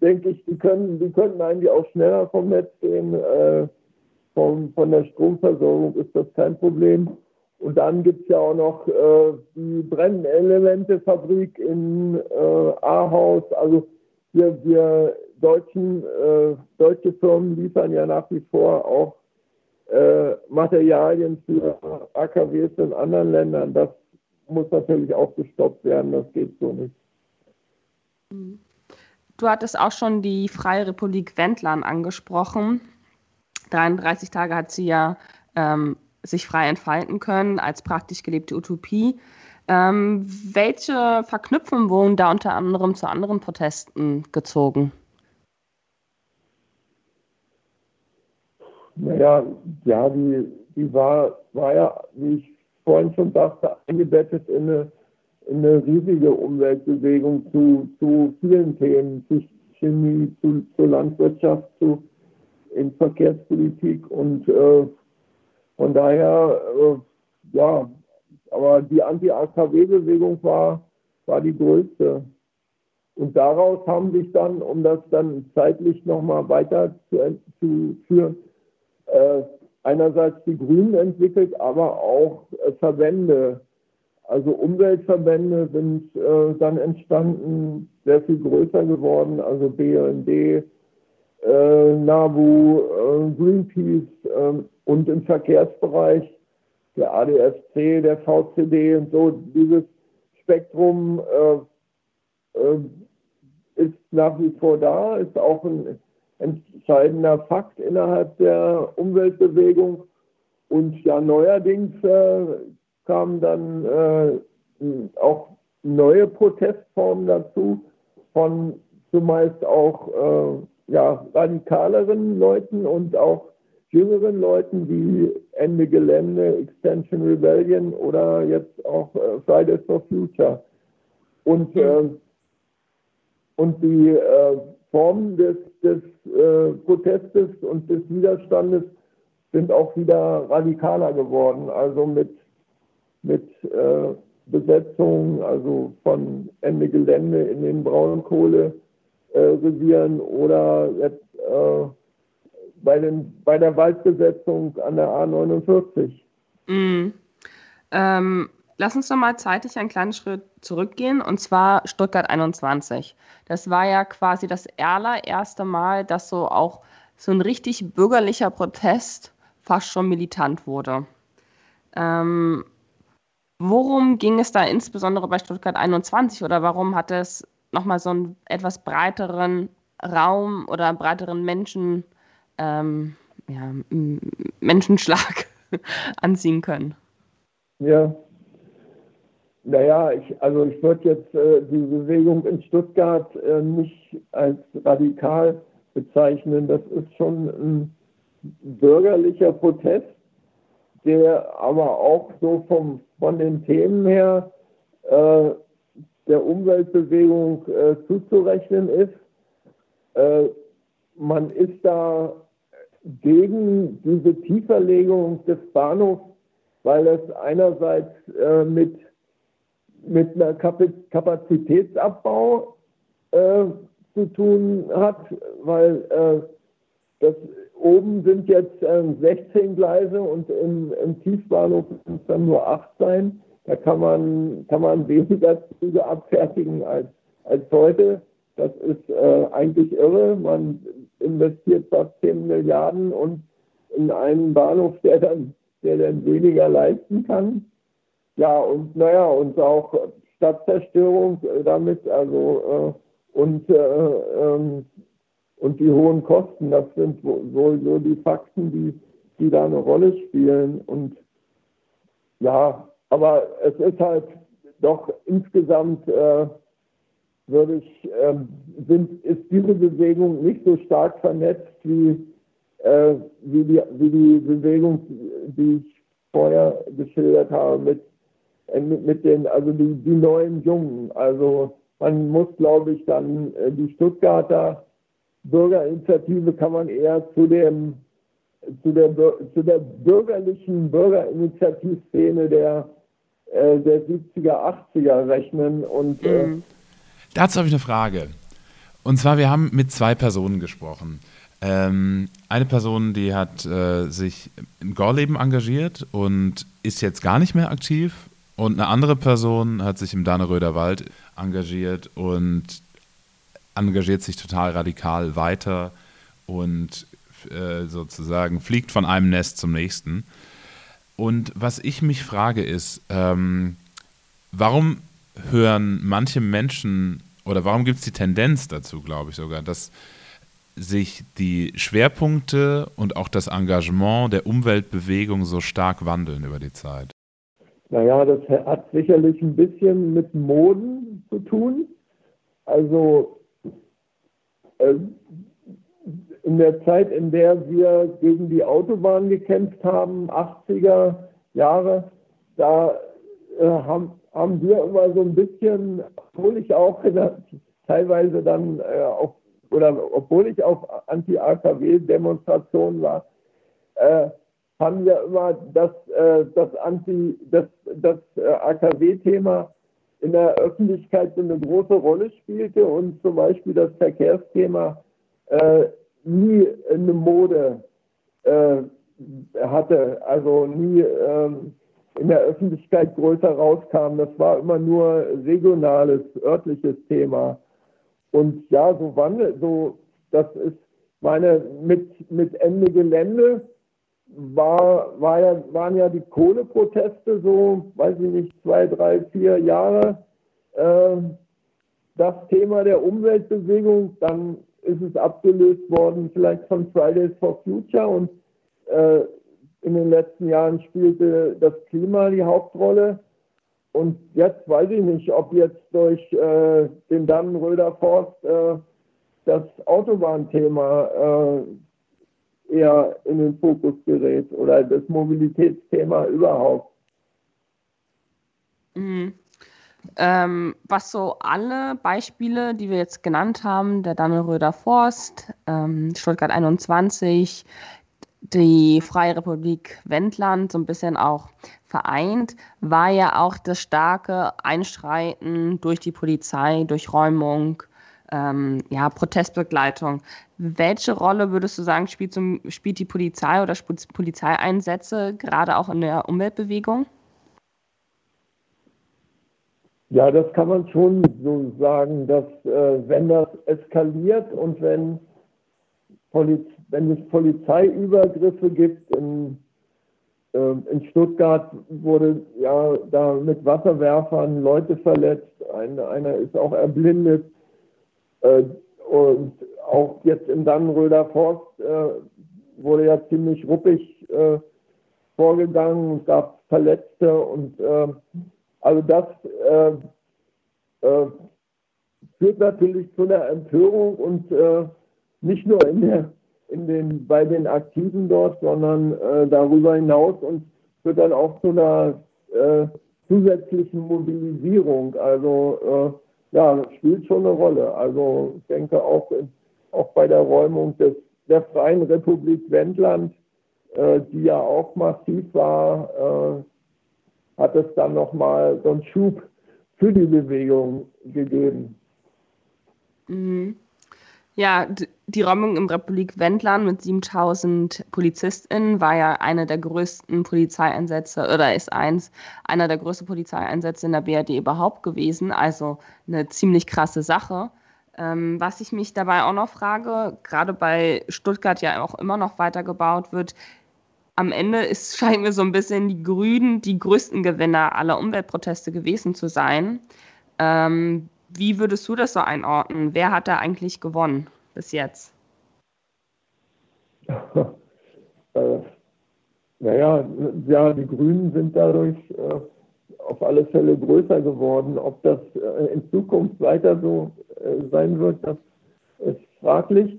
denke ich, die können, die könnten eigentlich auch schneller vom Netz gehen. Äh, vom, von der Stromversorgung ist das kein Problem. Und dann gibt es ja auch noch äh, die Brennelementefabrik in äh, Ahaus. Also wir, wir deutschen, äh, deutsche Firmen liefern ja nach wie vor auch äh, Materialien für AKWs in anderen Ländern. Das muss natürlich auch gestoppt werden. Das geht so nicht. Mhm. Du hattest auch schon die Freie Republik Wendland angesprochen. 33 Tage hat sie ja ähm, sich frei entfalten können als praktisch gelebte Utopie. Ähm, welche Verknüpfungen wurden da unter anderem zu anderen Protesten gezogen? Naja, ja, die, die war, war ja, wie ich vorhin schon sagte, eingebettet in eine eine riesige Umweltbewegung zu, zu vielen Themen, zu Chemie, zu, zur Landwirtschaft, zu in Verkehrspolitik und äh, von daher, äh, ja, aber die Anti-AKW-Bewegung war, war die größte. Und daraus haben sich dann, um das dann zeitlich nochmal weiter zu, zu führen, äh, einerseits die Grünen entwickelt, aber auch äh, Verbände. Also Umweltverbände sind äh, dann entstanden, sehr viel größer geworden, also BND, äh, NABU, äh, Greenpeace ähm, und im Verkehrsbereich der ADFC, der VCD und so. Dieses Spektrum äh, äh, ist nach wie vor da, ist auch ein entscheidender Fakt innerhalb der Umweltbewegung. Und ja, neuerdings äh, kamen dann äh, auch neue Protestformen dazu, von zumeist auch äh, ja, radikaleren Leuten und auch jüngeren Leuten wie Ende Gelände, Extension Rebellion oder jetzt auch äh, Fridays for Future. Und, äh, und die äh, Formen des, des äh, Protestes und des Widerstandes sind auch wieder radikaler geworden. Also mit, mit äh, Besetzung, also von Ende Gelände in den Braunkohlerevieren oder jetzt äh, bei, den, bei der Waldbesetzung an der A49. Mm. Ähm, lass uns doch mal zeitlich einen kleinen Schritt zurückgehen, und zwar Stuttgart 21. Das war ja quasi das allererste Mal, dass so auch so ein richtig bürgerlicher Protest fast schon militant wurde. Ähm, worum ging es da insbesondere bei Stuttgart 21 oder warum hat es nochmal so einen etwas breiteren Raum oder breiteren Menschen, ähm, ja, Menschenschlag anziehen können? Ja, naja, ich, also ich würde jetzt äh, die Bewegung in Stuttgart äh, nicht als radikal bezeichnen. Das ist schon ein bürgerlicher Protest, der aber auch so vom, von den Themen her äh, der Umweltbewegung äh, zuzurechnen ist. Äh, man ist da gegen diese Tieferlegung des Bahnhofs, weil es einerseits äh, mit mit einer Kapazitätsabbau äh, zu tun hat, weil äh, das oben sind jetzt äh, 16 Gleise und im, im Tiefbahnhof sind es dann nur 8 sein. Da kann man, kann man weniger Züge abfertigen als, als heute. Das ist äh, eigentlich irre. Man investiert fast 10 Milliarden und in einen Bahnhof, der dann, der dann weniger leisten kann. Ja, und naja, und auch Stadtzerstörung damit, also äh, und, äh, ähm, und die hohen Kosten, das sind wohl so die Fakten, die, die da eine Rolle spielen. Und ja, aber es ist halt doch insgesamt, äh, würde ich, äh, sind, ist diese Bewegung nicht so stark vernetzt wie, äh, wie, die, wie die Bewegung, die ich vorher geschildert habe mit mit, mit den, also die, die neuen Jungen. Also man muss, glaube ich, dann äh, die Stuttgarter Bürgerinitiative kann man eher zu dem zu der, zu der bürgerlichen Bürgerinitiativszene der, äh, der 70er, 80er rechnen. Und, äh, mhm. Dazu habe ich eine Frage. Und zwar, wir haben mit zwei Personen gesprochen. Ähm, eine Person, die hat äh, sich im Gorleben engagiert und ist jetzt gar nicht mehr aktiv und eine andere Person hat sich im Danneröder Wald engagiert und engagiert sich total radikal weiter und äh, sozusagen fliegt von einem Nest zum nächsten. Und was ich mich frage ist, ähm, warum hören manche Menschen oder warum gibt es die Tendenz dazu, glaube ich sogar, dass sich die Schwerpunkte und auch das Engagement der Umweltbewegung so stark wandeln über die Zeit? Naja, das hat sicherlich ein bisschen mit Moden zu tun. Also äh, in der Zeit, in der wir gegen die Autobahn gekämpft haben, 80er Jahre, da äh, haben, haben wir immer so ein bisschen, obwohl ich auch der, teilweise dann äh, auf, oder obwohl ich auf Anti-AKW-Demonstrationen war, äh, haben wir immer das, äh, das, Anti, das, das äh, AKW-Thema in der Öffentlichkeit so eine große Rolle spielte und zum Beispiel das Verkehrsthema äh, nie eine Mode äh, hatte, also nie ähm, in der Öffentlichkeit größer rauskam. Das war immer nur regionales, örtliches Thema. Und ja, so wandelt, so, das ist meine, mit, mit Ende Gelände war, war ja, waren ja die Kohleproteste so, weiß ich nicht, zwei, drei, vier Jahre äh, das Thema der Umweltbewegung. Dann ist es abgelöst worden, vielleicht von Fridays for Future und äh, in den letzten Jahren spielte das Klima die Hauptrolle. Und jetzt weiß ich nicht, ob jetzt durch äh, den Dannenröder Forst äh, das Autobahnthema äh, eher in den Fokus gerät oder das Mobilitätsthema überhaupt. Mhm. Ähm, was so alle Beispiele, die wir jetzt genannt haben, der Dannenröder Forst, ähm, Stuttgart 21, die Freie Republik Wendland so ein bisschen auch vereint, war ja auch das starke Einschreiten durch die Polizei, durch Räumung, ähm, ja, Protestbegleitung. Welche Rolle würdest du sagen, spielt, zum, spielt die Polizei oder Polizeieinsätze gerade auch in der Umweltbewegung? Ja, das kann man schon so sagen, dass äh, wenn das eskaliert und wenn, Poliz wenn es Polizeiübergriffe gibt, in, äh, in Stuttgart wurde ja da mit Wasserwerfern Leute verletzt, ein, einer ist auch erblindet und auch jetzt im Dannenröder Forst äh, wurde ja ziemlich ruppig äh, vorgegangen, es gab Verletzte und äh, also das äh, äh, führt natürlich zu einer Empörung und äh, nicht nur in der, in den, bei den Aktiven dort, sondern äh, darüber hinaus und führt dann auch zu einer äh, zusätzlichen Mobilisierung. Also äh, ja, das spielt schon eine Rolle. Also ich denke auch, auch bei der Räumung des, der Freien Republik Wendland, äh, die ja auch massiv war, hat es dann nochmal so einen Schub für die Bewegung gegeben. Mhm. Ja, die Räumung im Republik Wendland mit 7000 PolizistInnen war ja eine der größten Polizeieinsätze oder ist eins, einer der größten Polizeieinsätze in der BRD überhaupt gewesen. Also eine ziemlich krasse Sache. Ähm, was ich mich dabei auch noch frage, gerade bei Stuttgart ja auch immer noch weitergebaut wird, am Ende ist, scheint mir so ein bisschen die Grünen die größten Gewinner aller Umweltproteste gewesen zu sein. Ähm, wie würdest du das so einordnen? Wer hat da eigentlich gewonnen bis jetzt? äh, naja, ja, die Grünen sind dadurch äh, auf alle Fälle größer geworden. Ob das äh, in Zukunft weiter so äh, sein wird, das ist fraglich.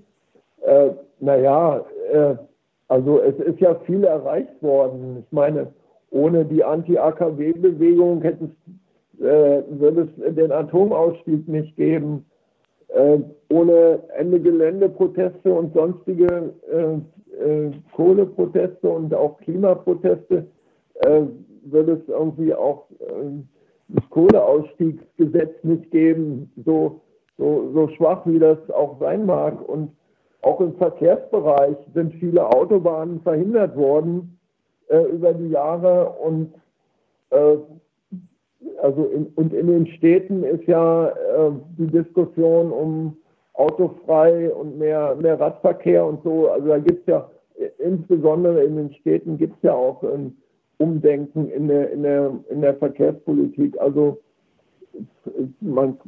Äh, naja, äh, also es ist ja viel erreicht worden. Ich meine, ohne die Anti-AKW-Bewegung hätte es, äh, würde es den Atomausstieg nicht geben. Äh, ohne Ende Geländeproteste und sonstige äh, äh Kohleproteste und auch Klimaproteste äh, würde es irgendwie auch äh, das Kohleausstiegsgesetz nicht geben, so, so, so schwach wie das auch sein mag. Und auch im Verkehrsbereich sind viele Autobahnen verhindert worden äh, über die Jahre und äh, also in, und in den Städten ist ja äh, die Diskussion um autofrei und mehr, mehr Radverkehr und so. Also da gibt es ja insbesondere in den Städten gibt es ja auch ein Umdenken in der, in der, in der Verkehrspolitik. Also man,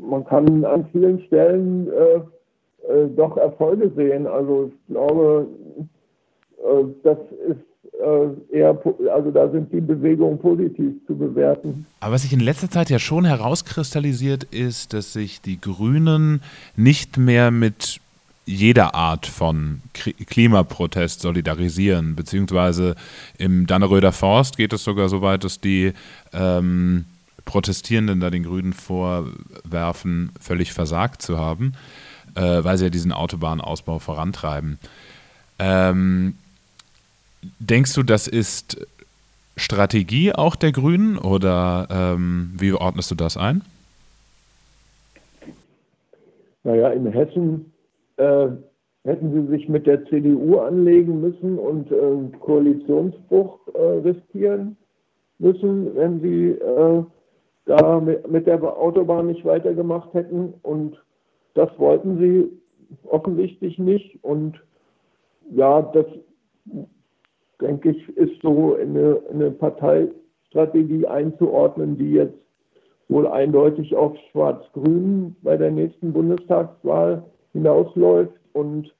man kann an vielen Stellen äh, äh, doch Erfolge sehen. Also ich glaube, äh, das ist eher, also da sind die Bewegungen positiv zu bewerten. Aber was sich in letzter Zeit ja schon herauskristallisiert, ist, dass sich die Grünen nicht mehr mit jeder Art von Klimaprotest solidarisieren, beziehungsweise im Danneröder Forst geht es sogar so weit, dass die ähm, Protestierenden da den Grünen vorwerfen, völlig versagt zu haben äh, weil sie ja diesen Autobahnausbau vorantreiben. Ähm, denkst du, das ist Strategie auch der Grünen oder ähm, wie ordnest du das ein? Naja, in Hessen äh, hätten sie sich mit der CDU anlegen müssen und äh, Koalitionsbruch äh, riskieren müssen, wenn sie äh, da mit, mit der Autobahn nicht weitergemacht hätten. Und das wollten sie offensichtlich nicht. Und ja, das denke ich, ist so eine, eine Parteistrategie einzuordnen, die jetzt wohl eindeutig auf Schwarz-Grün bei der nächsten Bundestagswahl hinausläuft. Und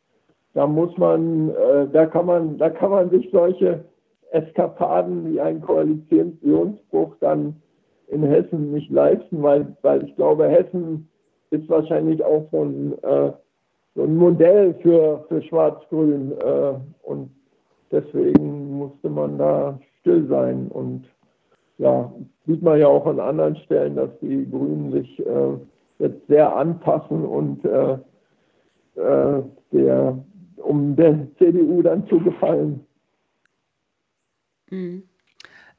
da muss man, äh, da kann man, da kann man sich solche Eskapaden wie ein Koalitionsbruch dann in Hessen nicht leisten, weil, weil ich glaube, Hessen ist wahrscheinlich auch so ein, äh, so ein Modell für, für Schwarz-Grün. Äh, und deswegen musste man da still sein. Und ja, sieht man ja auch an anderen Stellen, dass die Grünen sich äh, jetzt sehr anpassen und äh, äh, der, um der CDU dann zu gefallen. Mhm.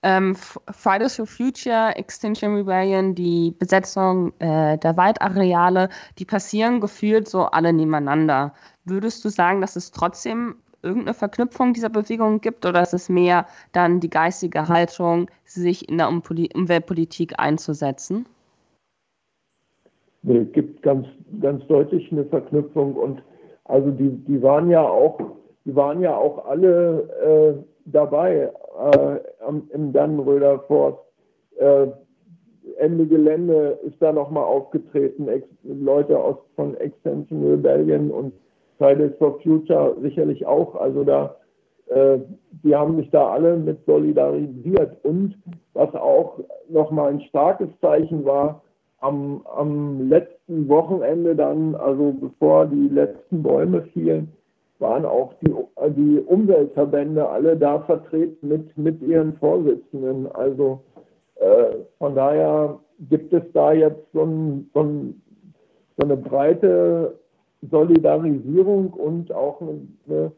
Ähm, Fridays for Future, Extinction Rebellion, die Besetzung äh, der Waldareale, die passieren gefühlt so alle nebeneinander. Würdest du sagen, dass es trotzdem irgendeine Verknüpfung dieser Bewegung gibt oder ist es mehr dann die geistige Haltung, sich in der Umweltpolitik einzusetzen? Nee, gibt ganz, ganz deutlich eine Verknüpfung und also die, die waren ja auch, die waren ja auch alle äh, dabei äh, im Dannenröder Forst. Äh, Ende Gelände ist da nochmal aufgetreten, Ex Leute aus, von Extension Rebellion und Fridays for Future sicherlich auch. Also da, äh, die haben sich da alle mit solidarisiert. Und was auch nochmal ein starkes Zeichen war, am, am letzten Wochenende dann, also bevor die letzten Bäume fielen, waren auch die, die Umweltverbände alle da vertreten mit, mit ihren Vorsitzenden. Also äh, von daher gibt es da jetzt so, ein, so, ein, so eine breite Solidarisierung und auch eine,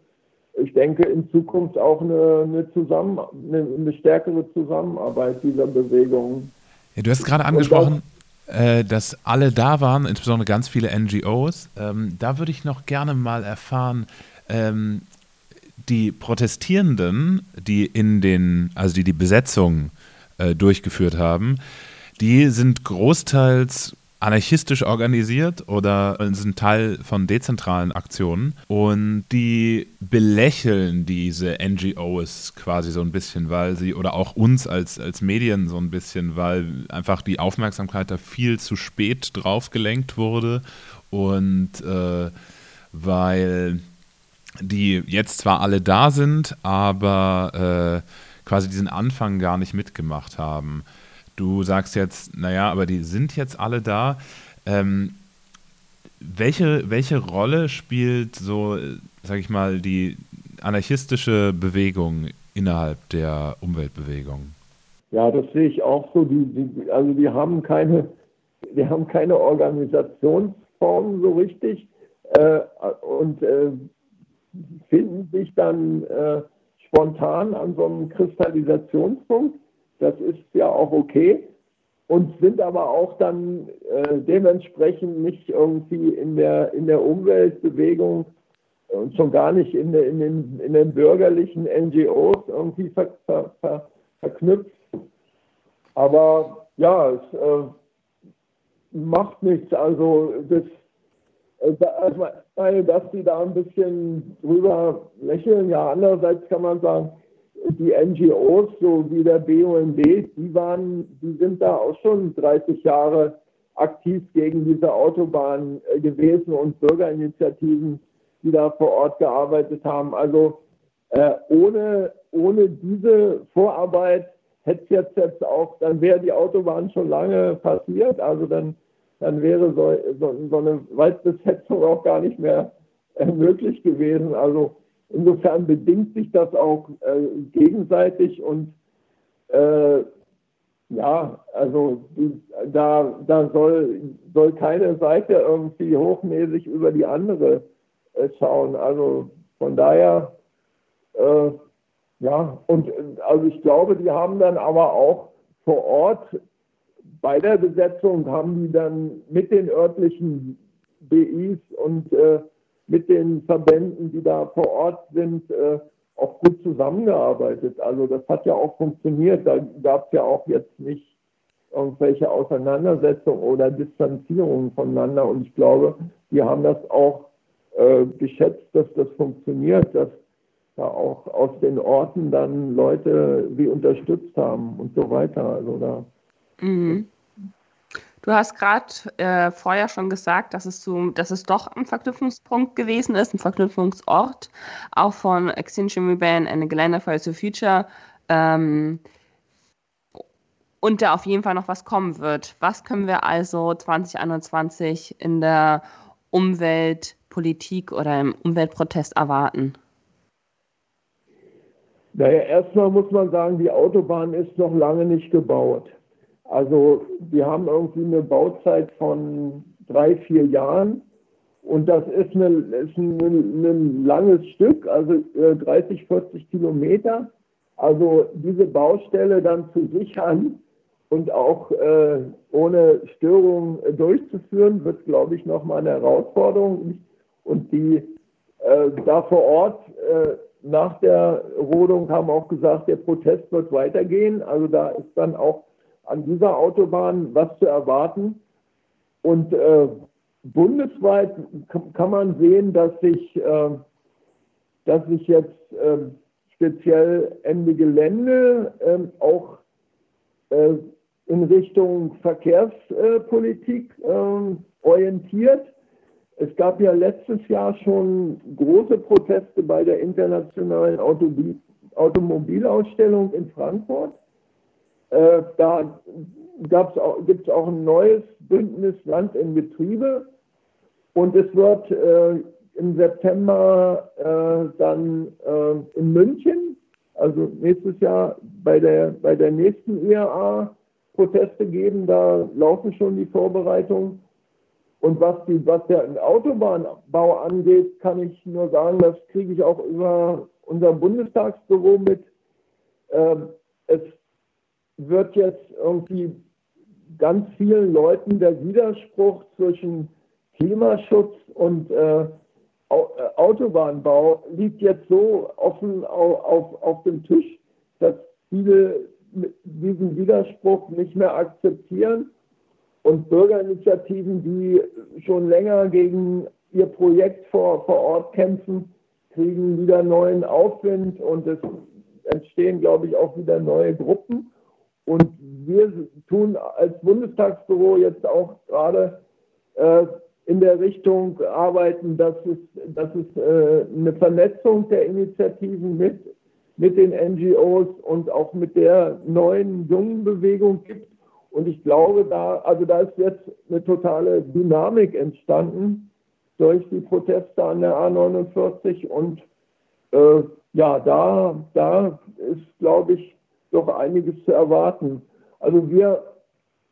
ich denke in Zukunft auch eine, eine, Zusammen, eine, eine stärkere Zusammenarbeit dieser Bewegung. Ja, du hast gerade angesprochen, äh, dass alle da waren, insbesondere ganz viele NGOs. Ähm, da würde ich noch gerne mal erfahren, ähm, die Protestierenden, die in den, also die die Besetzung äh, durchgeführt haben, die sind großteils anarchistisch organisiert oder sind Teil von dezentralen Aktionen und die belächeln diese NGOs quasi so ein bisschen, weil sie oder auch uns als, als Medien so ein bisschen, weil einfach die Aufmerksamkeit da viel zu spät drauf gelenkt wurde und äh, weil die jetzt zwar alle da sind, aber äh, quasi diesen Anfang gar nicht mitgemacht haben. Du sagst jetzt, naja, aber die sind jetzt alle da. Ähm, welche, welche Rolle spielt so, sag ich mal, die anarchistische Bewegung innerhalb der Umweltbewegung? Ja, das sehe ich auch so. Die, die, also die haben keine, die haben keine Organisationsform so richtig äh, und äh, finden sich dann äh, spontan an so einem Kristallisationspunkt das ist ja auch okay und sind aber auch dann äh, dementsprechend nicht irgendwie in der, in der Umweltbewegung und schon gar nicht in, in, den, in den bürgerlichen NGOs irgendwie ver, ver, ver, verknüpft. Aber ja, es äh, macht nichts. Also das, äh, also, dass die da ein bisschen drüber lächeln, ja, andererseits kann man sagen, die NGOs, so wie der BUND, die waren, die sind da auch schon 30 Jahre aktiv gegen diese Autobahn äh, gewesen und Bürgerinitiativen, die da vor Ort gearbeitet haben. Also äh, ohne, ohne diese Vorarbeit hätte es jetzt, jetzt auch, dann wäre die Autobahn schon lange passiert. Also dann, dann wäre so, so, so eine Waldbesetzung auch gar nicht mehr äh, möglich gewesen. Also Insofern bedingt sich das auch äh, gegenseitig und äh, ja, also da, da soll, soll keine Seite irgendwie hochmäßig über die andere äh, schauen. Also von daher, äh, ja, und also ich glaube, die haben dann aber auch vor Ort bei der Besetzung haben die dann mit den örtlichen BIs und äh, mit den Verbänden, die da vor Ort sind, äh, auch gut zusammengearbeitet. Also das hat ja auch funktioniert. Da gab es ja auch jetzt nicht irgendwelche Auseinandersetzungen oder Distanzierungen voneinander. Und ich glaube, die haben das auch äh, geschätzt, dass das funktioniert, dass da auch aus den Orten dann Leute sie unterstützt haben und so weiter. Also da. Mhm. Du hast gerade äh, vorher schon gesagt, dass es, so, dass es doch ein Verknüpfungspunkt gewesen ist, ein Verknüpfungsort, auch von Extinction Rebellion and Gelände for the Future. Ähm, und da auf jeden Fall noch was kommen wird. Was können wir also 2021 in der Umweltpolitik oder im Umweltprotest erwarten? Naja, erstmal muss man sagen, die Autobahn ist noch lange nicht gebaut. Also wir haben irgendwie eine Bauzeit von drei, vier Jahren und das ist, eine, ist ein, ein langes Stück, also 30, äh, 40 Kilometer. Also diese Baustelle dann zu sichern und auch äh, ohne Störung durchzuführen, wird, glaube ich, nochmal eine Herausforderung. Und die äh, da vor Ort äh, nach der Rodung haben auch gesagt, der Protest wird weitergehen. Also da ist dann auch an dieser Autobahn was zu erwarten. Und äh, bundesweit kann man sehen, dass sich, äh, dass sich jetzt äh, speziell Ende Gelände ähm, auch äh, in Richtung Verkehrspolitik ähm, orientiert. Es gab ja letztes Jahr schon große Proteste bei der internationalen Automobil Automobilausstellung in Frankfurt. Äh, da gibt es auch ein neues Bündnis Land in Betriebe und es wird äh, im September äh, dann äh, in München, also nächstes Jahr bei der, bei der nächsten IAA Proteste geben. Da laufen schon die Vorbereitungen. Und was, die, was der Autobahnbau angeht, kann ich nur sagen, das kriege ich auch über unser Bundestagsbüro mit. Ähm, es wird jetzt irgendwie ganz vielen Leuten der Widerspruch zwischen Klimaschutz und äh, äh, Autobahnbau liegt jetzt so offen auf, auf, auf dem Tisch, dass viele diesen Widerspruch nicht mehr akzeptieren und Bürgerinitiativen, die schon länger gegen ihr Projekt vor, vor Ort kämpfen, kriegen wieder neuen Aufwind und es entstehen, glaube ich, auch wieder neue Gruppen. Und wir tun als Bundestagsbüro jetzt auch gerade äh, in der Richtung arbeiten, dass es, dass es äh, eine Vernetzung der Initiativen mit, mit den NGOs und auch mit der neuen jungen Bewegung gibt. Und ich glaube, da, also da ist jetzt eine totale Dynamik entstanden durch die Proteste an der A49 und äh, ja, da, da ist, glaube ich, doch einiges zu erwarten. Also wir,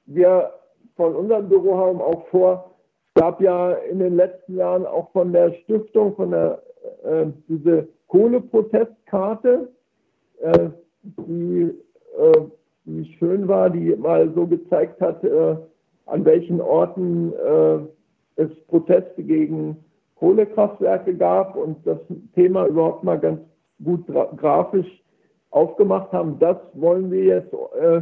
wir von unserem Büro haben auch vor, es gab ja in den letzten Jahren auch von der Stiftung, von der äh, diese Kohleprotestkarte, äh, die, äh, die schön war, die mal so gezeigt hat, äh, an welchen Orten äh, es Proteste gegen Kohlekraftwerke gab und das Thema überhaupt mal ganz gut grafisch aufgemacht haben, das wollen wir jetzt äh,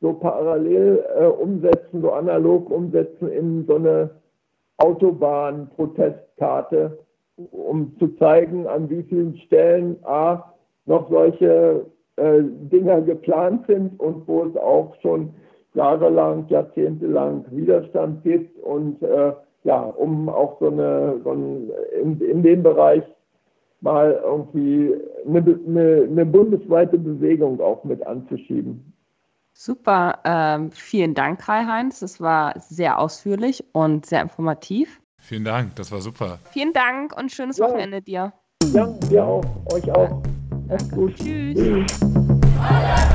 so parallel äh, umsetzen, so analog umsetzen in so eine Autobahn-Protestkarte, um zu zeigen, an wie vielen Stellen A, noch solche äh, Dinger geplant sind und wo es auch schon jahrelang, jahrzehntelang Widerstand gibt und äh, ja, um auch so eine, so ein, in, in dem Bereich mal irgendwie eine, eine, eine bundesweite Bewegung auch mit anzuschieben. Super, ähm, vielen Dank, Kai-Heinz. Das war sehr ausführlich und sehr informativ. Vielen Dank, das war super. Vielen Dank und schönes ja. Wochenende dir. Ja, dir auch, euch auch. Danke. Gut. Tschüss. Tschüss.